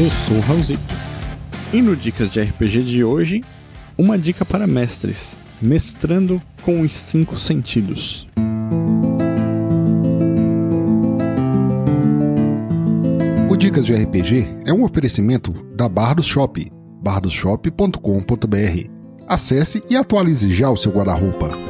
Eu sou o Raulzito. E no Dicas de RPG de hoje, uma dica para mestres: mestrando com os cinco sentidos. O Dicas de RPG é um oferecimento da Bardos Shop, bardosshop.com.br. Acesse e atualize já o seu guarda-roupa.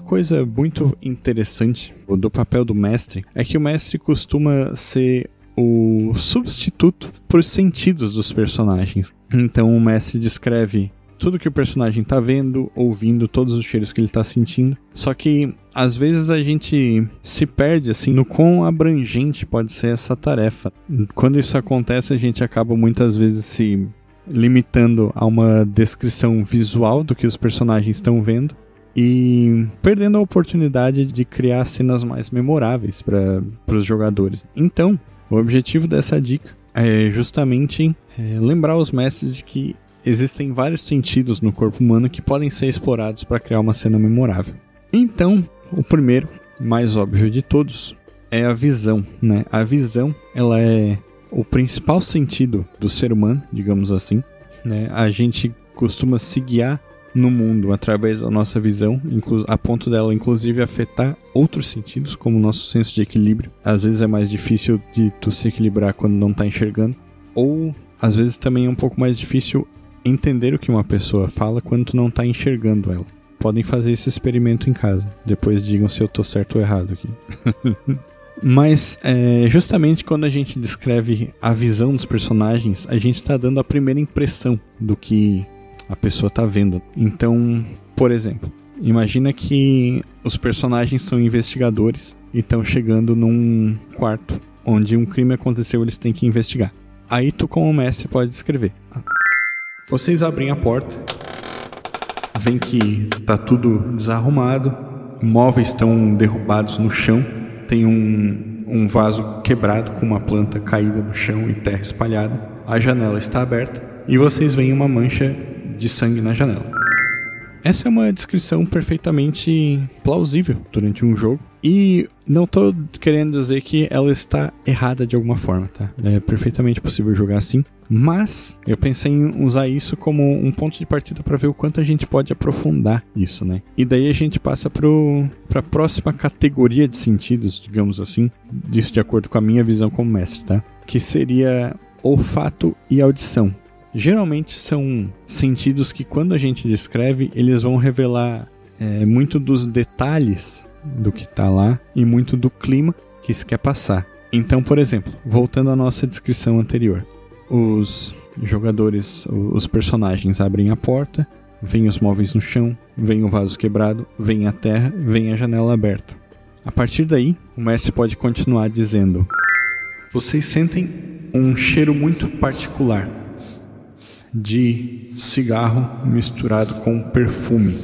Uma coisa muito interessante do papel do mestre é que o mestre costuma ser o substituto para os sentidos dos personagens. Então o mestre descreve tudo que o personagem está vendo, ouvindo, todos os cheiros que ele está sentindo. Só que às vezes a gente se perde assim no quão abrangente pode ser essa tarefa. Quando isso acontece, a gente acaba muitas vezes se limitando a uma descrição visual do que os personagens estão vendo e perdendo a oportunidade de criar cenas mais memoráveis para os jogadores. Então, o objetivo dessa dica é justamente é, lembrar os mestres de que existem vários sentidos no corpo humano que podem ser explorados para criar uma cena memorável. Então, o primeiro, mais óbvio de todos, é a visão, né? A visão, ela é o principal sentido do ser humano, digamos assim, né? A gente costuma se guiar no mundo através da nossa visão, a ponto dela inclusive afetar outros sentidos, como o nosso senso de equilíbrio. Às vezes é mais difícil de tu se equilibrar quando não está enxergando, ou às vezes também é um pouco mais difícil entender o que uma pessoa fala quando tu não está enxergando ela. Podem fazer esse experimento em casa. Depois digam se eu tô certo ou errado aqui. Mas é, justamente quando a gente descreve a visão dos personagens, a gente está dando a primeira impressão do que a pessoa está vendo. Então, por exemplo, imagina que os personagens são investigadores e estão chegando num quarto onde um crime aconteceu, eles têm que investigar. Aí tu, como mestre, pode descrever. Vocês abrem a porta, veem que tá tudo desarrumado, móveis estão derrubados no chão, tem um, um vaso quebrado com uma planta caída no chão e terra espalhada, a janela está aberta e vocês veem uma mancha de sangue na janela. Essa é uma descrição perfeitamente plausível durante um jogo. E não estou querendo dizer que ela está errada de alguma forma, tá? É perfeitamente possível jogar assim. Mas eu pensei em usar isso como um ponto de partida para ver o quanto a gente pode aprofundar isso, né? E daí a gente passa para a próxima categoria de sentidos, digamos assim, disso de acordo com a minha visão como mestre, tá? Que seria olfato e audição. Geralmente são sentidos que, quando a gente descreve, eles vão revelar é, muito dos detalhes do que está lá e muito do clima que se quer passar. Então, por exemplo, voltando à nossa descrição anterior, os jogadores, os personagens abrem a porta, vêm os móveis no chão, vem o vaso quebrado, vem a terra, vem a janela aberta. A partir daí, o mestre pode continuar dizendo: Vocês sentem um cheiro muito particular de cigarro misturado com perfume.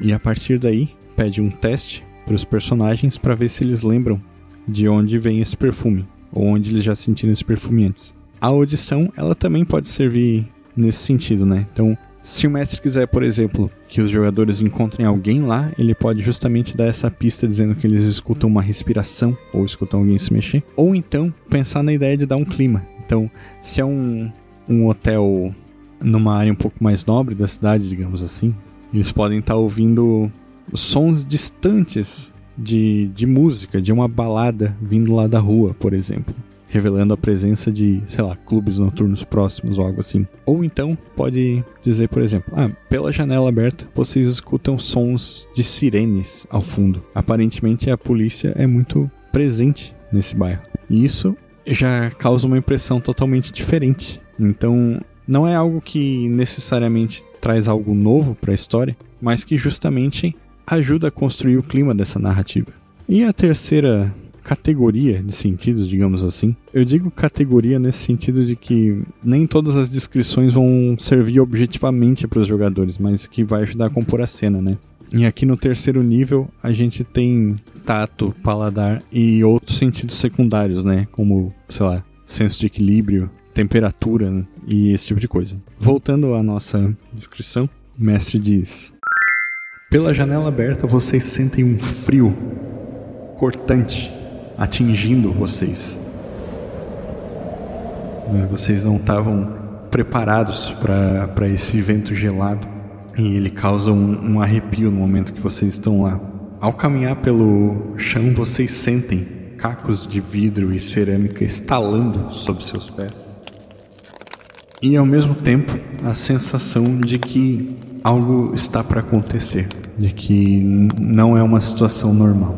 E a partir daí, pede um teste para os personagens para ver se eles lembram de onde vem esse perfume ou onde eles já sentiram esse perfume antes. A audição, ela também pode servir nesse sentido, né? Então, se o mestre quiser, por exemplo, que os jogadores encontrem alguém lá, ele pode justamente dar essa pista dizendo que eles escutam uma respiração ou escutam alguém se mexer. Ou então pensar na ideia de dar um clima. Então, se é um, um hotel numa área um pouco mais nobre da cidade, digamos assim, eles podem estar tá ouvindo sons distantes de, de música, de uma balada vindo lá da rua, por exemplo. Revelando a presença de, sei lá, clubes noturnos próximos ou algo assim. Ou então pode dizer, por exemplo, ah, pela janela aberta vocês escutam sons de sirenes ao fundo. Aparentemente a polícia é muito presente nesse bairro. E isso já causa uma impressão totalmente diferente então, não é algo que necessariamente traz algo novo para a história, mas que justamente ajuda a construir o clima dessa narrativa. E a terceira categoria de sentidos, digamos assim. Eu digo categoria nesse sentido de que nem todas as descrições vão servir objetivamente para os jogadores, mas que vai ajudar a compor a cena, né? E aqui no terceiro nível a gente tem tato, paladar e outros sentidos secundários, né? Como, sei lá, senso de equilíbrio, temperatura né? e esse tipo de coisa. Voltando à nossa descrição, o mestre diz: Pela janela aberta, vocês sentem um frio cortante atingindo vocês. Vocês não estavam preparados para esse vento gelado e ele causa um, um arrepio no momento que vocês estão lá. Ao caminhar pelo chão, vocês sentem cacos de vidro e cerâmica estalando sob seus pés. E ao mesmo tempo, a sensação de que algo está para acontecer, de que não é uma situação normal.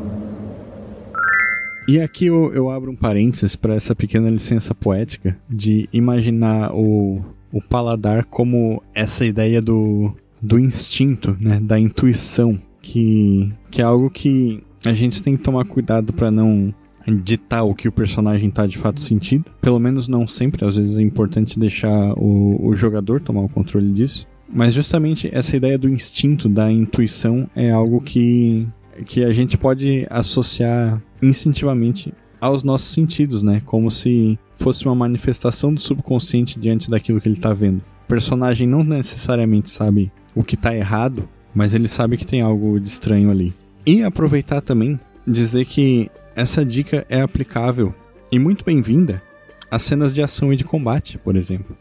E aqui eu, eu abro um parênteses para essa pequena licença poética de imaginar o, o paladar como essa ideia do, do instinto, né, da intuição, que, que é algo que a gente tem que tomar cuidado para não ditar o que o personagem está de fato sentindo. Pelo menos não sempre, às vezes é importante deixar o, o jogador tomar o controle disso. Mas justamente essa ideia do instinto, da intuição, é algo que, que a gente pode associar instintivamente aos nossos sentidos, né? Como se fosse uma manifestação do subconsciente diante daquilo que ele está vendo. O personagem não necessariamente sabe o que está errado, mas ele sabe que tem algo de estranho ali. E aproveitar também dizer que essa dica é aplicável e muito bem-vinda às cenas de ação e de combate, por exemplo.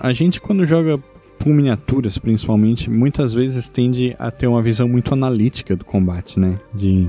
A gente, quando joga com miniaturas, principalmente, muitas vezes tende a ter uma visão muito analítica do combate, né? De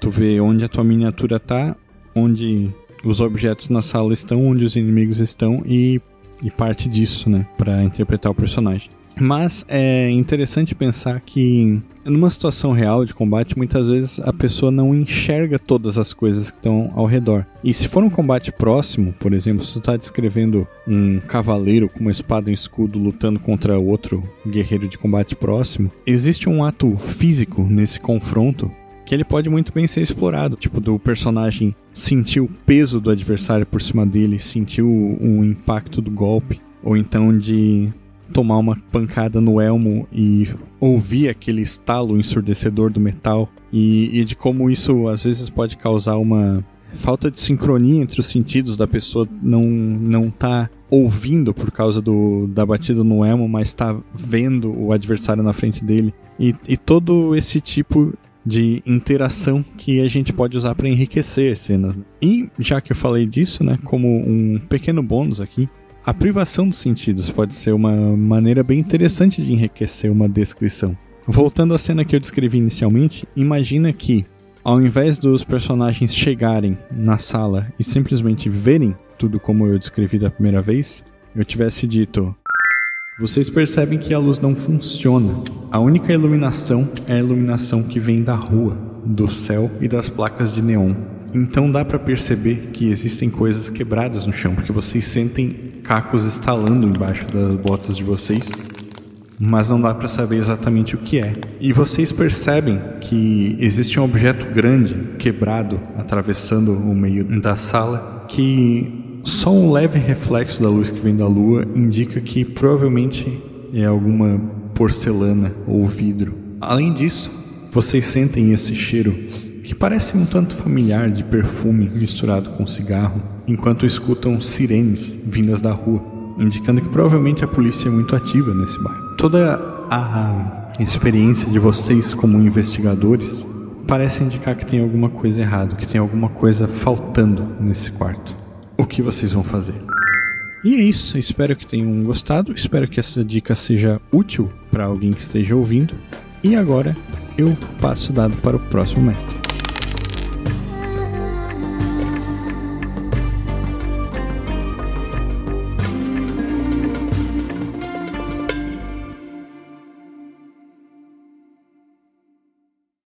tu ver onde a tua miniatura tá, onde os objetos na sala estão, onde os inimigos estão e, e parte disso, né? Para interpretar o personagem. Mas é interessante pensar que numa situação real de combate, muitas vezes a pessoa não enxerga todas as coisas que estão ao redor. E se for um combate próximo, por exemplo, se tu está descrevendo um cavaleiro com uma espada e um escudo lutando contra outro guerreiro de combate próximo, existe um ato físico nesse confronto que ele pode muito bem ser explorado, tipo do personagem sentir o peso do adversário por cima dele, sentir o, o impacto do golpe, ou então de tomar uma pancada no elmo e ouvir aquele estalo ensurdecedor do metal e, e, de como isso às vezes pode causar uma falta de sincronia entre os sentidos da pessoa não não tá ouvindo por causa do, da batida no elmo, mas está vendo o adversário na frente dele e, e todo esse tipo de interação que a gente pode usar para enriquecer as cenas. E já que eu falei disso, né, como um pequeno bônus aqui, a privação dos sentidos pode ser uma maneira bem interessante de enriquecer uma descrição. Voltando à cena que eu descrevi inicialmente, imagina que, ao invés dos personagens chegarem na sala e simplesmente verem tudo como eu descrevi da primeira vez, eu tivesse dito: Vocês percebem que a luz não funciona. A única iluminação é a iluminação que vem da rua, do céu e das placas de neon. Então dá para perceber que existem coisas quebradas no chão, porque vocês sentem cacos estalando embaixo das botas de vocês, mas não dá para saber exatamente o que é. E vocês percebem que existe um objeto grande quebrado atravessando o meio da sala, que só um leve reflexo da luz que vem da lua indica que provavelmente é alguma porcelana ou vidro. Além disso, vocês sentem esse cheiro que parece um tanto familiar de perfume misturado com cigarro, enquanto escutam sirenes vindas da rua, indicando que provavelmente a polícia é muito ativa nesse bairro. Toda a experiência de vocês como investigadores parece indicar que tem alguma coisa errada, que tem alguma coisa faltando nesse quarto. O que vocês vão fazer? E é isso, espero que tenham gostado, espero que essa dica seja útil para alguém que esteja ouvindo. E agora eu passo o dado para o próximo mestre.